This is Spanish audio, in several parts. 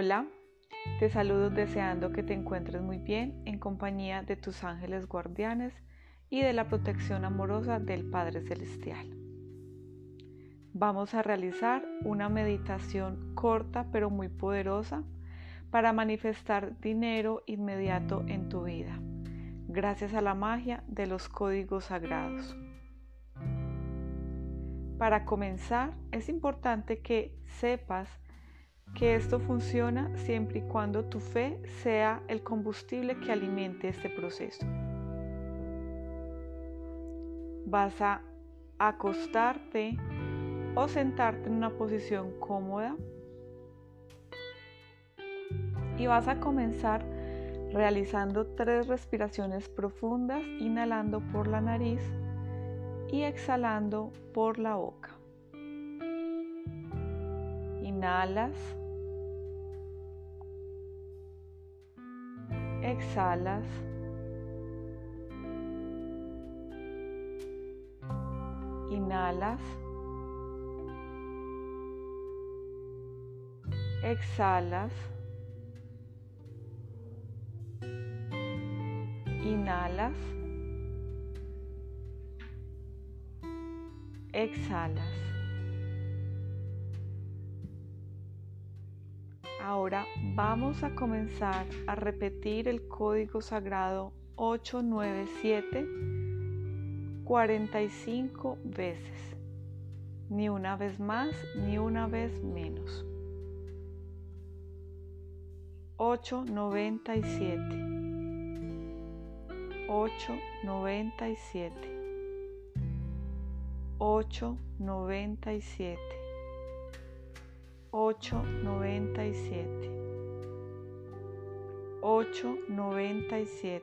Hola, te saludo deseando que te encuentres muy bien en compañía de tus ángeles guardianes y de la protección amorosa del Padre Celestial. Vamos a realizar una meditación corta pero muy poderosa para manifestar dinero inmediato en tu vida, gracias a la magia de los códigos sagrados. Para comenzar, es importante que sepas que esto funciona siempre y cuando tu fe sea el combustible que alimente este proceso. Vas a acostarte o sentarte en una posición cómoda y vas a comenzar realizando tres respiraciones profundas, inhalando por la nariz y exhalando por la boca. Inhalas. Exhalas. Inhalas. Exhalas. Inhalas. Exhalas. Ahora vamos a comenzar a repetir el código sagrado 897 45 veces. Ni una vez más, ni una vez menos. 897 897 897 897 897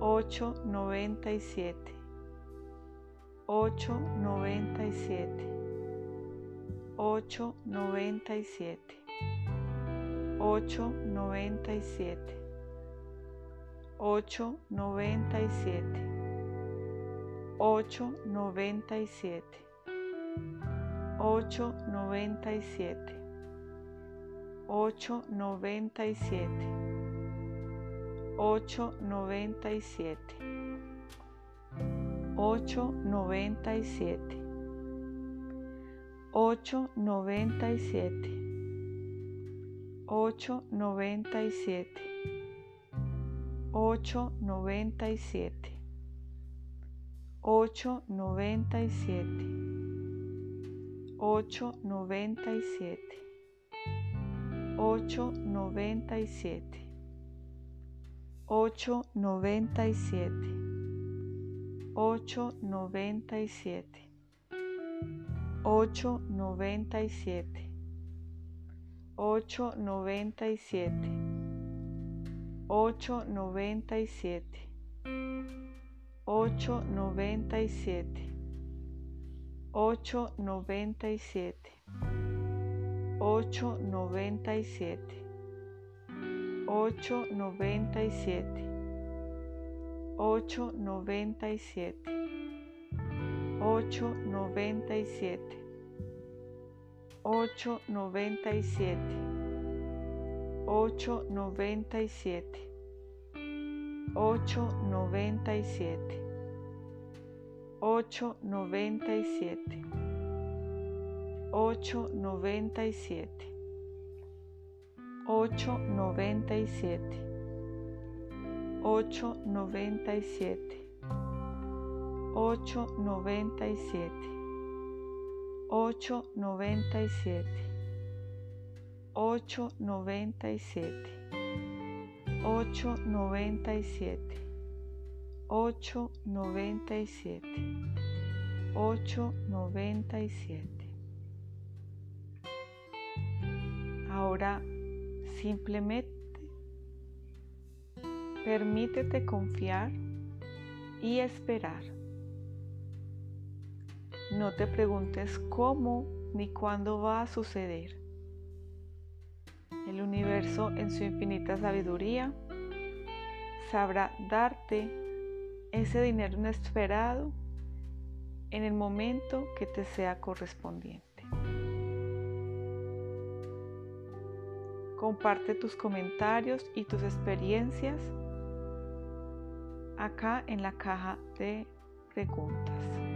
897 897 897 897 897 897 897 897 897 897 897 897 897 897 897 897 897 897 897 897 897 897 897 897 897 897 897 897 897 897 897 897 897 897 897 897 897 897 897 897 Ahora simplemente permítete confiar y esperar. No te preguntes cómo ni cuándo va a suceder. El universo en su infinita sabiduría sabrá darte ese dinero inesperado en el momento que te sea correspondiente. Comparte tus comentarios y tus experiencias acá en la caja de preguntas.